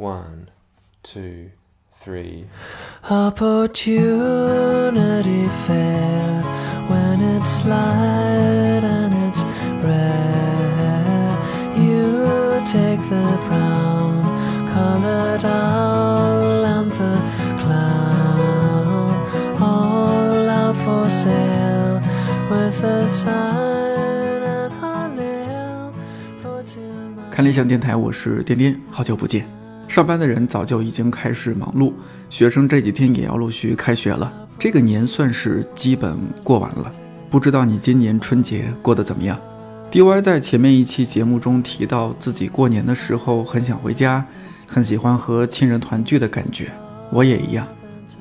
One, two, three. Opportunity fair when it's light and it's rare. You take the brown colored owl and the clown all out for sale with a sign at our nail for tonight. 看理想电台，我是颠颠，好久不见。上班的人早就已经开始忙碌，学生这几天也要陆续开学了，这个年算是基本过完了。不知道你今年春节过得怎么样？DY 在前面一期节目中提到自己过年的时候很想回家，很喜欢和亲人团聚的感觉，我也一样。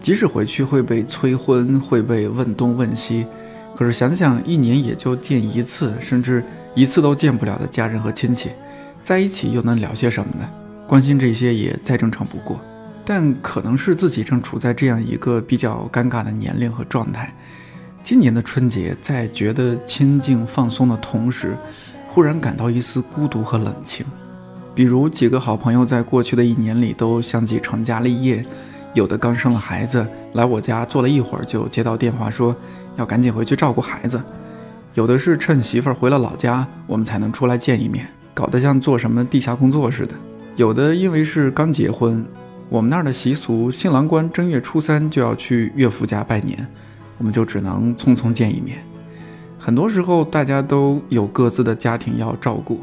即使回去会被催婚，会被问东问西，可是想想一年也就见一次，甚至一次都见不了的家人和亲戚，在一起又能聊些什么呢？关心这些也再正常不过，但可能是自己正处在这样一个比较尴尬的年龄和状态。今年的春节，在觉得清静放松的同时，忽然感到一丝孤独和冷清。比如几个好朋友在过去的一年里都相继成家立业，有的刚生了孩子，来我家坐了一会儿就接到电话说要赶紧回去照顾孩子；有的是趁媳妇儿回了老家，我们才能出来见一面，搞得像做什么地下工作似的。有的因为是刚结婚，我们那儿的习俗，新郎官正月初三就要去岳父家拜年，我们就只能匆匆见一面。很多时候大家都有各自的家庭要照顾，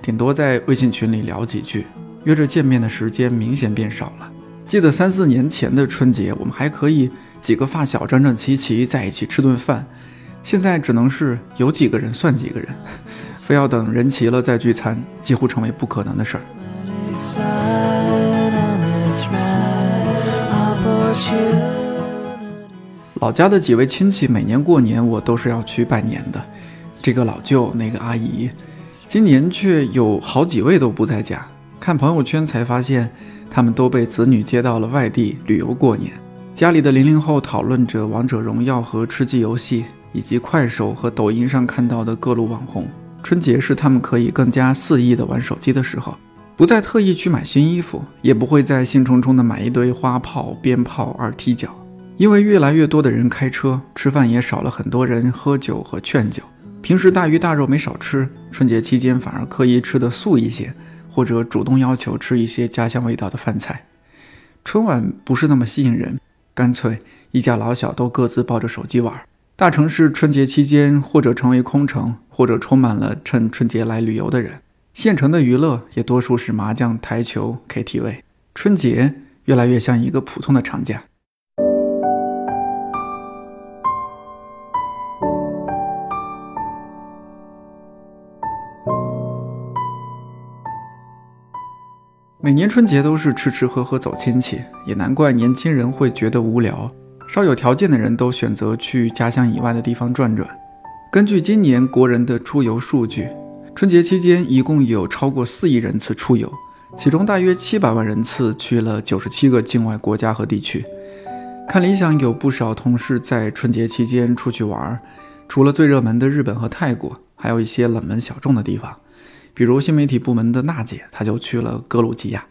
顶多在微信群里聊几句，约着见面的时间明显变少了。记得三四年前的春节，我们还可以几个发小整整齐齐在一起吃顿饭，现在只能是有几个人算几个人，非要等人齐了再聚餐，几乎成为不可能的事儿。老家的几位亲戚，每年过年我都是要去拜年的。这个老舅，那个阿姨，今年却有好几位都不在家。看朋友圈才发现，他们都被子女接到了外地旅游过年。家里的零零后讨论着王者荣耀和吃鸡游戏，以及快手和抖音上看到的各路网红。春节是他们可以更加肆意的玩手机的时候，不再特意去买新衣服，也不会再兴冲冲的买一堆花炮、鞭炮、二踢脚。因为越来越多的人开车，吃饭也少了很多人喝酒和劝酒。平时大鱼大肉没少吃，春节期间反而刻意吃的素一些，或者主动要求吃一些家乡味道的饭菜。春晚不是那么吸引人，干脆一家老小都各自抱着手机玩。大城市春节期间，或者成为空城，或者充满了趁春节来旅游的人。县城的娱乐也多数是麻将、台球、KTV。春节越来越像一个普通的长假。每年春节都是吃吃喝喝走亲戚，也难怪年轻人会觉得无聊。稍有条件的人都选择去家乡以外的地方转转。根据今年国人的出游数据，春节期间一共有超过四亿人次出游，其中大约七百万人次去了九十七个境外国家和地区。看理想有不少同事在春节期间出去玩，除了最热门的日本和泰国，还有一些冷门小众的地方，比如新媒体部门的娜姐，她就去了格鲁吉亚。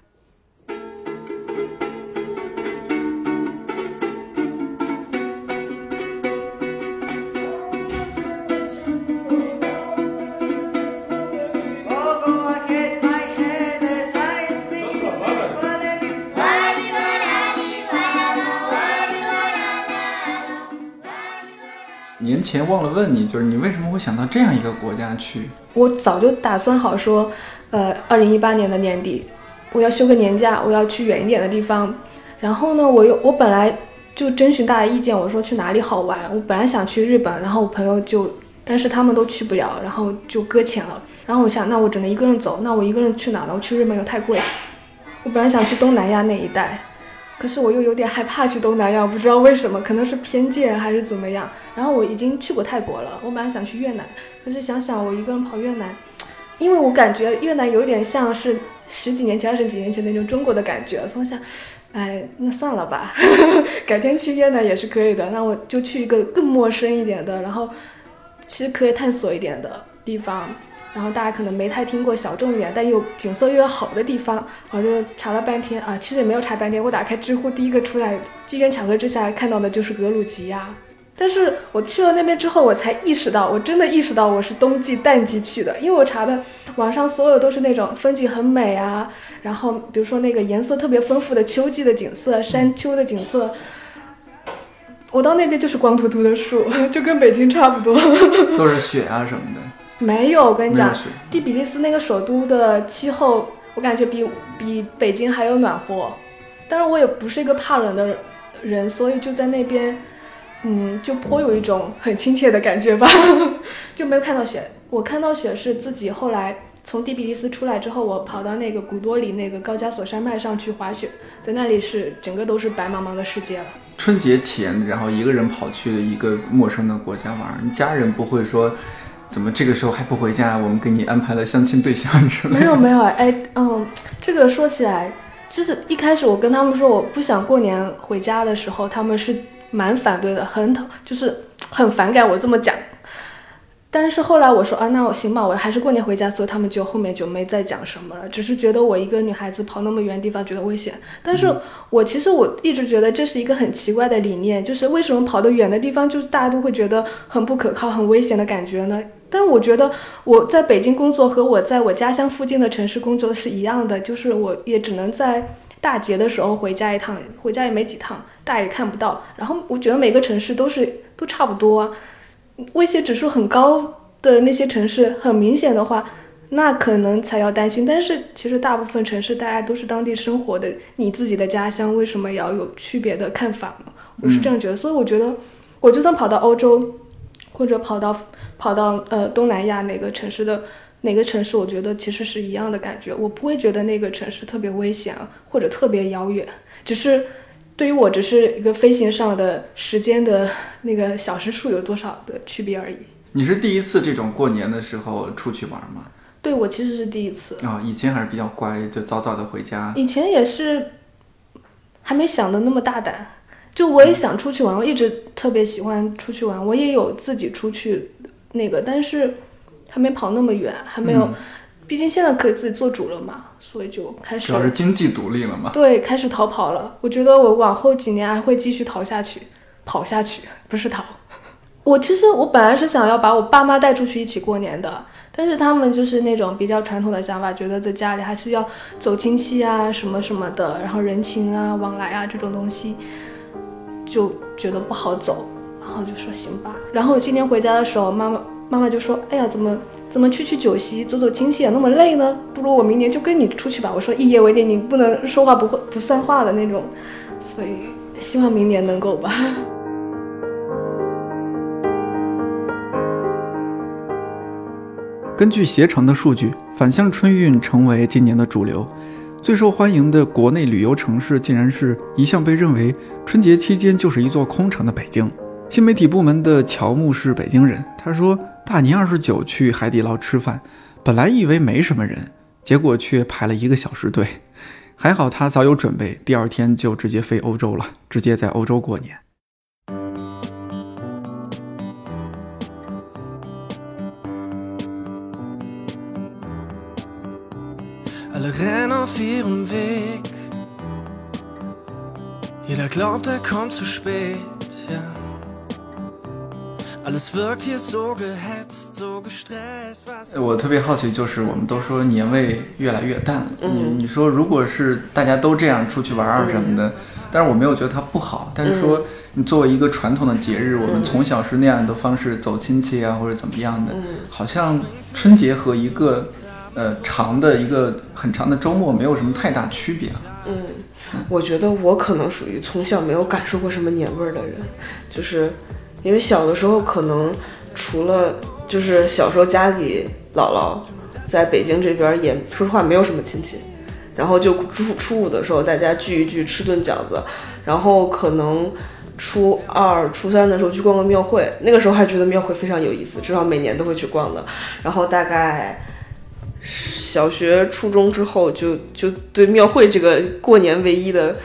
年前忘了问你，就是你为什么会想到这样一个国家去？我早就打算好说，呃，二零一八年的年底，我要休个年假，我要去远一点的地方。然后呢，我又我本来就征询大家意见，我说去哪里好玩。我本来想去日本，然后我朋友就，但是他们都去不了，然后就搁浅了。然后我想，那我只能一个人走，那我一个人去哪呢？我去日本又太贵。我本来想去东南亚那一带，可是我又有点害怕去东南亚，不知道为什么，可能是偏见还是怎么样。然后我已经去过泰国了，我本来想去越南，可是想想我一个人跑越南，因为我感觉越南有点像是十几年前、二十几年前那种中国的感觉，所以想，哎，那算了吧，改天去越南也是可以的。那我就去一个更陌生一点的，然后其实可以探索一点的地方。然后大家可能没太听过小众一点，但又景色又好的地方，我就查了半天啊，其实也没有查半天，我打开知乎第一个出来，机缘巧合之下看到的就是格鲁吉亚。但是我去了那边之后，我才意识到，我真的意识到我是冬季淡季去的，因为我查的网上所有都是那种风景很美啊，然后比如说那个颜色特别丰富的秋季的景色、山丘的景色。我到那边就是光秃秃的树，就跟北京差不多。都是雪啊什么的。没有，我跟你讲第比利斯那个首都的气候，我感觉比比北京还要暖和。但是，我也不是一个怕冷的人，所以就在那边，嗯，就颇有一种很亲切的感觉吧，就没有看到雪。我看到雪是自己后来从第比利斯出来之后，我跑到那个古多里那个高加索山脉上去滑雪，在那里是整个都是白茫茫的世界了。春节前，然后一个人跑去一个陌生的国家玩，你家人不会说，怎么这个时候还不回家？我们给你安排了相亲对象之类的。没有没有，哎，嗯，这个说起来，就是一开始我跟他们说我不想过年回家的时候，他们是蛮反对的，很讨，就是很反感我这么讲。但是后来我说啊，那我行吧，我还是过年回家，所以他们就后面就没再讲什么了，只是觉得我一个女孩子跑那么远的地方觉得危险。但是我其实我一直觉得这是一个很奇怪的理念，就是为什么跑得远的地方，就是大家都会觉得很不可靠、很危险的感觉呢？但是我觉得我在北京工作和我在我家乡附近的城市工作是一样的，就是我也只能在大节的时候回家一趟，回家也没几趟，大家也看不到。然后我觉得每个城市都是都差不多啊，威胁指数很高的那些城市，很明显的话，那可能才要担心。但是其实大部分城市大家都是当地生活的，你自己的家乡为什么要有区别的看法呢？我是这样觉得，所以我觉得我就算跑到欧洲，或者跑到跑到呃东南亚哪个城市的哪个城市，我觉得其实是一样的感觉，我不会觉得那个城市特别危险啊或者特别遥远，只是对于我只是一个飞行上的时间的那个小时数有多少的区别而已。你是第一次这种过年的时候出去玩吗？对我其实是第一次，啊、以前还是比较乖，就早早的回家。以前也是还没想的那么大胆，就我也想出去玩，我一直特别喜欢出去玩，我也有自己出去那个，但是还没跑那么远，还没有，嗯毕竟现在可以自己做主了嘛，所以就开始主要是经济独立了嘛。对开始逃跑了。我觉得我往后几年还会继续逃下去，跑下去不是逃。我其实我本来是想要把我爸妈带出去一起过年的，但是他们就是那种比较传统的想法，觉得在家里还是要走亲戚啊什么什么的，然后人情啊往来啊这种东西，就觉得不好走，然后就说行吧。然后今年回家的时候，妈妈妈妈就说：“哎呀，怎么怎么去去酒席走走亲戚也那么累呢？不如我明年就跟你出去吧。”我说：“一言为定，你不能说话不会不算话的那种。”所以希望明年能够吧。根据携程的数据，返乡春运成为今年的主流。最受欢迎的国内旅游城市，竟然是一向被认为春节期间就是一座空城的北京。新媒体部门的乔木是北京人，他说大年二十九去海底捞吃饭，本来以为没什么人，结果却排了一个小时队。还好他早有准备，第二天就直接飞欧洲了，直接在欧洲过年。Alle rennen auf ihrem Weg. Jeder glaubt, er kommt zu spät, ja. Alles wirkt hier so gehetzt, so gestresst. Was 我特别好奇，就是我们都说年味越来越淡了。你你说，如果是大家都这样出去玩啊什么的，但是我没有觉得它不好。但是说，你作为一个传统的节日，我们从小是那样的方式走亲戚啊，或者怎么样的，好像春节和一个呃长的一个很长的周末没有什么太大区别了。嗯，我觉得我可能属于从小没有感受过什么年味儿的人，就是因为小的时候可能除了就是小时候家里姥姥在北京这边也说实话没有什么亲戚，然后就初初五的时候大家聚一聚吃顿饺子，然后可能初二、初三的时候去逛个庙会，那个时候还觉得庙会非常有意思，至少每年都会去逛的，然后大概。小学、初中之后就就对庙会这个过年唯一的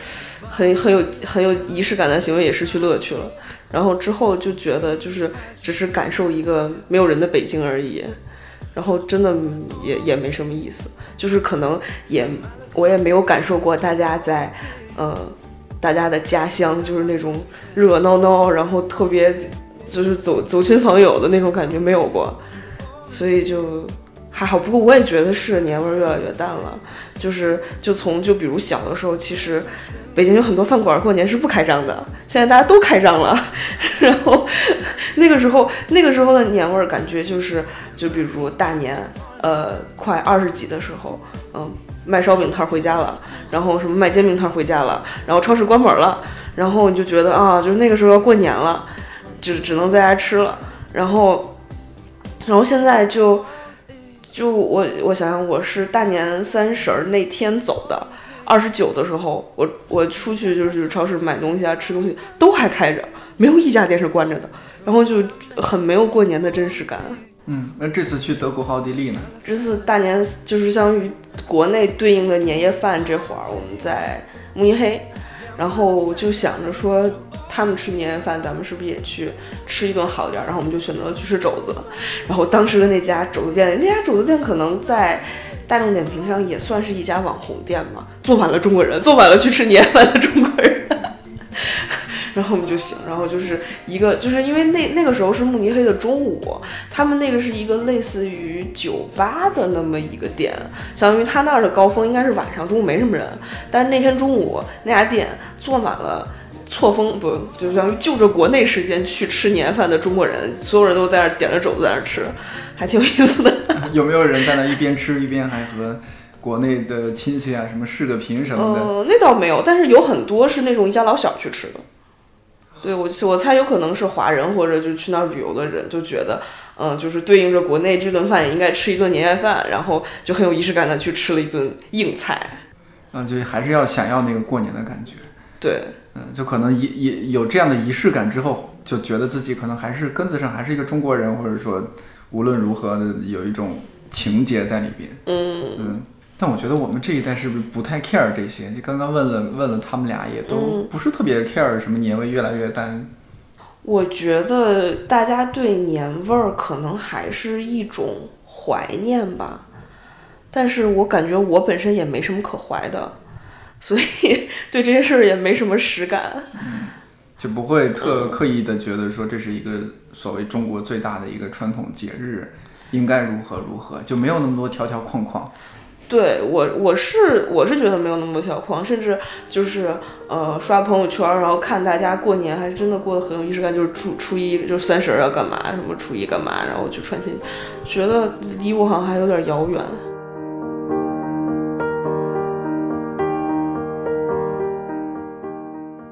很很有很有仪式感的行为也失去乐趣了。然后之后就觉得就是只是感受一个没有人的北京而已。然后真的也也没什么意思，就是可能也我也没有感受过大家在，呃，大家的家乡就是那种热热闹闹，然后特别就是走走亲访友的那种感觉没有过，所以就还好。不过我也觉得是年味儿越来越淡了，就是就从就比如小的时候，其实北京有很多饭馆过年是不开张的，现在大家都开张了，然后那个时候那个时候的年味儿感觉就是就比如大年呃快二十几的时候，嗯。卖烧饼摊回家了，然后什么卖煎饼摊回家了，然后超市关门了，然后你就觉得啊，就是那个时候要过年了，就只能在家吃了，然后，然后现在就，就我我想想，我是大年三十儿那天走的，二十九的时候，我我出去就是超市买东西啊，吃东西都还开着，没有一家店是关着的，然后就很没有过年的真实感。嗯，那这次去德国和奥地利呢？这次大年就是相当于国内对应的年夜饭这会儿，我们在慕尼黑，然后就想着说他们吃年夜饭，咱们是不是也去吃一顿好点儿？然后我们就选择了去吃肘子。然后当时的那家肘子店，那家肘子店可能在大众点评上也算是一家网红店嘛，坐满了中国人，坐满了去吃年夜饭的中国人。然后我们就醒，然后就是一个，就是因为那那个时候是慕尼黑的中午，他们那个是一个类似于酒吧的那么一个店，相当于他那儿的高峰应该是晚上，中午没什么人，但是那天中午那家店坐满了错峰不，就相当于就着国内时间去吃年饭的中国人，所有人都在那儿点着肘子在那儿吃，还挺有意思的。有没有人在那一边吃一边还和国内的亲戚啊什么视个频什么的？嗯，那倒没有，但是有很多是那种一家老小去吃的。对我，我猜有可能是华人或者就去那儿旅游的人，就觉得，嗯，就是对应着国内这顿饭也应该吃一顿年夜饭，然后就很有仪式感的去吃了一顿硬菜。嗯，就还是要想要那个过年的感觉。对，嗯，就可能仪仪有这样的仪式感之后，就觉得自己可能还是根子上还是一个中国人，或者说无论如何的有一种情节在里边。嗯嗯。但我觉得我们这一代是不是不太 care 这些？就刚刚问了问了他们俩，也都不是特别 care 什么年味越来越淡。我觉得大家对年味儿可能还是一种怀念吧，但是我感觉我本身也没什么可怀的，所以 对这些事儿也没什么实感。嗯，就不会特刻意的觉得说这是一个所谓中国最大的一个传统节日，应该如何如何，就没有那么多条条框框。对我，我是我是觉得没有那么多条框，甚至就是呃刷朋友圈，然后看大家过年还真的过得很有仪式感，就是初初一就三十要干嘛，什么初一干嘛，然后去串亲，觉得离我好像还有点遥远。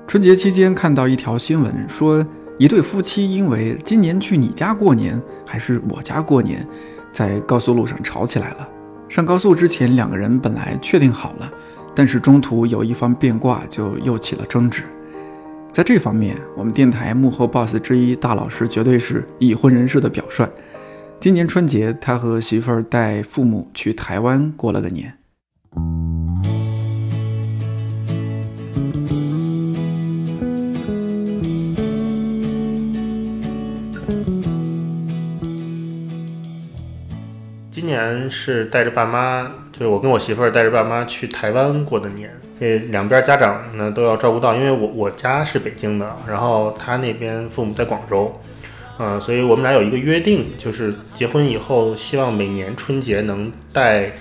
春节期间看到一条新闻，说一对夫妻因为今年去你家过年还是我家过年，在高速路上吵起来了。上高速之前，两个人本来确定好了，但是中途有一方变卦，就又起了争执。在这方面，我们电台幕后 boss 之一大老师绝对是已婚人士的表率。今年春节，他和媳妇儿带父母去台湾过了个年。是带着爸妈，就是我跟我媳妇儿带着爸妈去台湾过的年。这两边家长呢都要照顾到，因为我我家是北京的，然后他那边父母在广州，嗯，所以我们俩有一个约定，就是结婚以后，希望每年春节能带，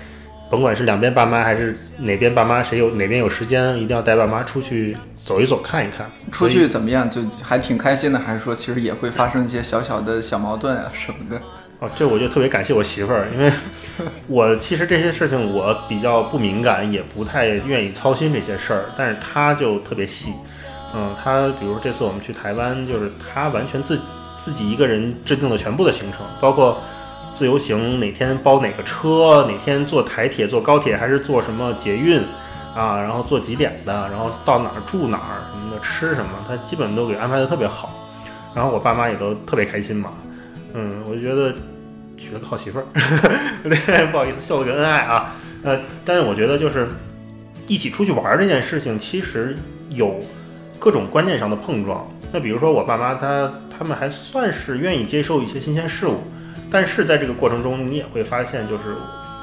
甭管是两边爸妈还是哪边爸妈，谁有哪边有时间，一定要带爸妈出去走一走，看一看。出去怎么样？就还挺开心的，还是说其实也会发生一些小小的小矛盾啊什么的？哦，这我就特别感谢我媳妇儿，因为 我其实这些事情我比较不敏感，也不太愿意操心这些事儿，但是他就特别细，嗯，他比如这次我们去台湾，就是他完全自自己一个人制定了全部的行程，包括自由行哪天包哪个车，哪天坐台铁、坐高铁还是坐什么捷运啊，然后坐几点的，然后到哪儿住哪儿什么的，吃什么，他基本都给安排的特别好，然后我爸妈也都特别开心嘛。嗯，我就觉得娶了个好媳妇儿，不好意思秀了个恩爱啊。呃，但是我觉得就是一起出去玩这件事情，其实有各种观念上的碰撞。那比如说我爸妈他他们还算是愿意接受一些新鲜事物，但是在这个过程中，你也会发现，就是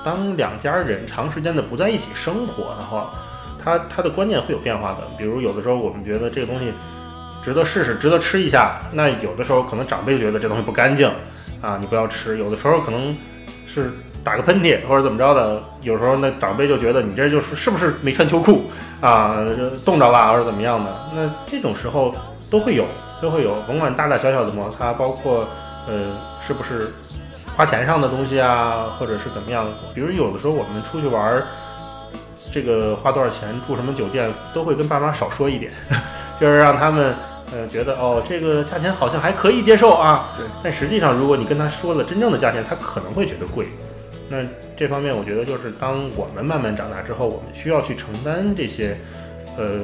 当两家人长时间的不在一起生活的话，他他的观念会有变化的。比如有的时候我们觉得这个东西值得试试，值得吃一下，那有的时候可能长辈觉得这东西不干净啊，你不要吃。有的时候可能是打个喷嚏或者怎么着的，有时候那长辈就觉得你这就是是不是没穿秋裤啊，冻着了或者怎么样的。那这种时候都会有，都会有，甭管大大小小的摩擦，包括呃是不是花钱上的东西啊，或者是怎么样。比如有的时候我们出去玩儿，这个花多少钱，住什么酒店，都会跟爸妈少说一点，就是让他们呃觉得哦，这个价钱好像还可以接受啊。对。但实际上，如果你跟他说了真正的价钱，他可能会觉得贵。那这方面，我觉得就是当我们慢慢长大之后，我们需要去承担这些，呃，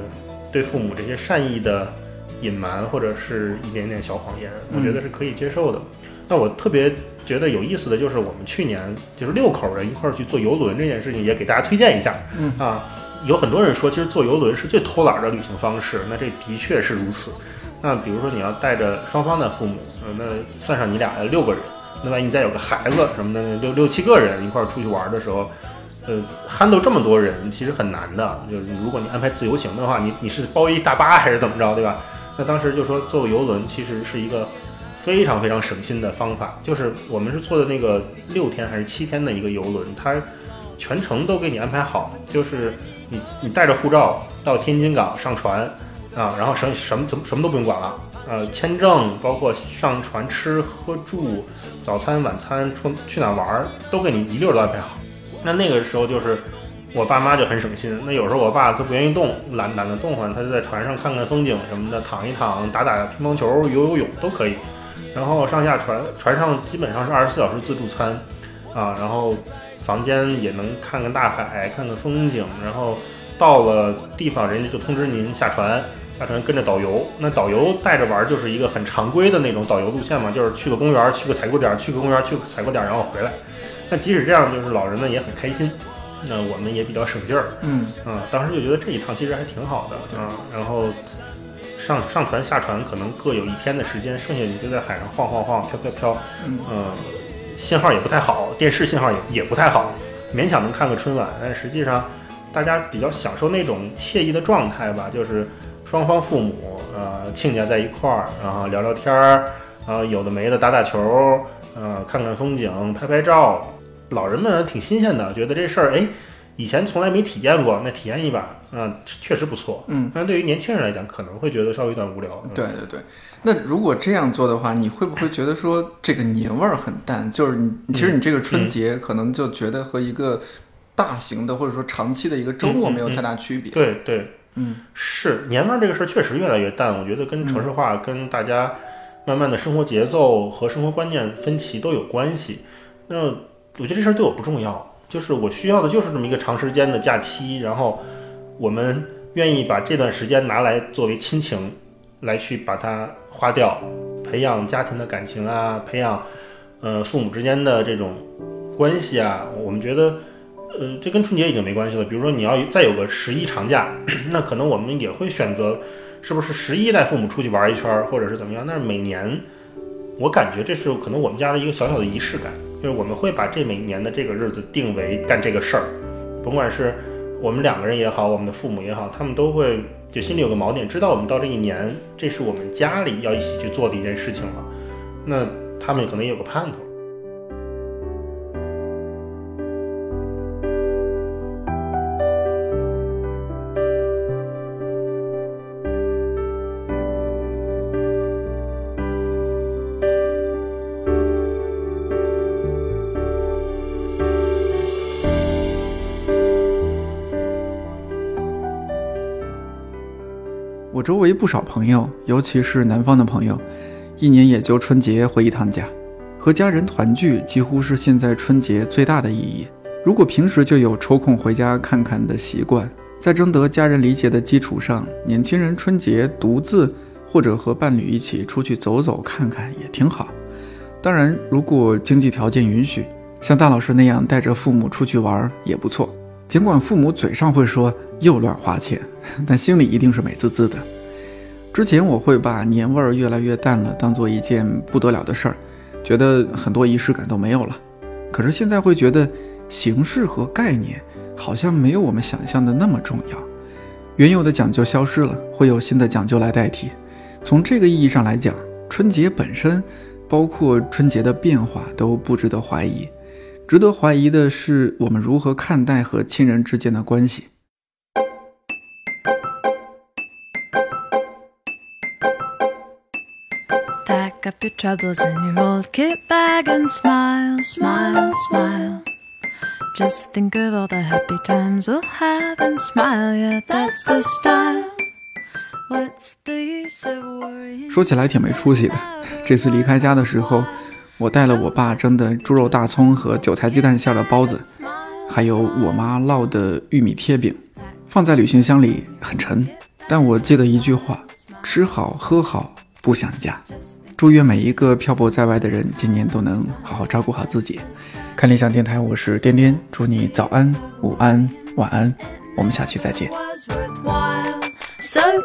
对父母这些善意的隐瞒或者是一点点小谎言，我觉得是可以接受的。那我特别觉得有意思的就是，我们去年就是六口人一块儿去坐游轮这件事情，也给大家推荐一下。嗯啊，有很多人说，其实坐游轮是最偷懒的旅行方式，那这的确是如此。那比如说你要带着双方的父母，呃，那算上你俩六个人，那万一再有个孩子什么的，六六七个人一块儿出去玩的时候，呃，handle 这么多人其实很难的。就是如果你安排自由行的话，你你是包一大巴还是怎么着，对吧？那当时就说坐游轮其实是一个非常非常省心的方法，就是我们是坐的那个六天还是七天的一个游轮，它全程都给你安排好，就是你你带着护照到天津港上船啊，然后什什么怎么什么都不用管了，呃，签证包括上船吃喝住、早餐晚餐出去哪玩儿都给你一溜儿都安排好。那那个时候就是我爸妈就很省心，那有时候我爸都不愿意动，懒懒得动换，他就在船上看看风景什么的，躺一躺，打打乒乓球、游游泳都可以。然后上下船，船上基本上是二十四小时自助餐，啊，然后房间也能看看大海，看看风景，然后到了地方，人家就通知您下船，下船跟着导游，那导游带着玩儿就是一个很常规的那种导游路线嘛，就是去个公园，去个采购点，去个公园，去个采购点，然后回来。那即使这样，就是老人们也很开心，那我们也比较省劲儿，嗯啊，当时就觉得这一趟其实还挺好的啊。然后上上船下船可能各有一天的时间，剩下你就在海上晃晃晃、飘飘飘，嗯呃，信号也不太好，电视信号也也不太好，勉强能看个春晚。但实际上，大家比较享受那种惬意的状态吧，就是双方父母呃亲家在一块儿，然后聊聊天儿，啊有的没的打打球，呃，看看风景，拍拍照。老人们挺新鲜的，觉得这事儿哎，以前从来没体验过，那体验一把，啊、确实不错。嗯，但对于年轻人来讲，可能会觉得稍微有点无聊。嗯对对对。那如果这样做的话，你会不会觉得说这个年味儿很淡？就是你其实你这个春节可能就觉得和一个大型的或者说长期的一个周末没有太大区别。对对，嗯是年味儿这个事儿确实越来越淡，我觉得跟城市化、跟大家慢慢的生活节奏和生活观念分歧都有关系。那我觉得这事儿对我不重要，就是我需要的就是这么一个长时间的假期，然后我们愿意把这段时间拿来作为亲情，来去把它花掉，培养家庭的感情啊，培养呃父母之间的这种关系啊，我们觉得。呃，这跟春节已经没关系了。比如说，你要再有个十一长假，那可能我们也会选择，是不是十一带父母出去玩一圈，或者是怎么样？但是每年，我感觉这是可能我们家的一个小小的仪式感，就是我们会把这每年的这个日子定为干这个事儿，甭管是我们两个人也好，我们的父母也好，他们都会就心里有个锚点，知道我们到这一年，这是我们家里要一起去做的一件事情了。那他们可能也有个盼头。周围不少朋友，尤其是南方的朋友，一年也就春节回一趟家，和家人团聚几乎是现在春节最大的意义。如果平时就有抽空回家看看的习惯，在征得家人理解的基础上，年轻人春节独自或者和伴侣一起出去走走看看也挺好。当然，如果经济条件允许，像大老师那样带着父母出去玩也不错。尽管父母嘴上会说又乱花钱，但心里一定是美滋滋的。之前我会把年味儿越来越淡了当做一件不得了的事儿，觉得很多仪式感都没有了。可是现在会觉得形式和概念好像没有我们想象的那么重要，原有的讲究消失了，会有新的讲究来代替。从这个意义上来讲，春节本身，包括春节的变化，都不值得怀疑。值得怀疑的是，我们如何看待和亲人之间的关系。Pack up your troubles in your old kit bag and smile, smile, smile. Just think of all the happy times we'll have and smile, yeah, that's the style. What's the use of worrying? 说起来挺没出息的。这次离开家的时候，我带了我爸蒸的猪肉大葱和韭菜鸡蛋馅的包子，还有我妈烙的玉米贴饼，放在旅行箱里很沉。但我记得一句话：吃好喝好，不想家。祝愿每一个漂泊在外的人，今年都能好好照顾好自己。看理想电台，我是颠颠，祝你早安、午安、晚安，我们下期再见。was worthwhile. So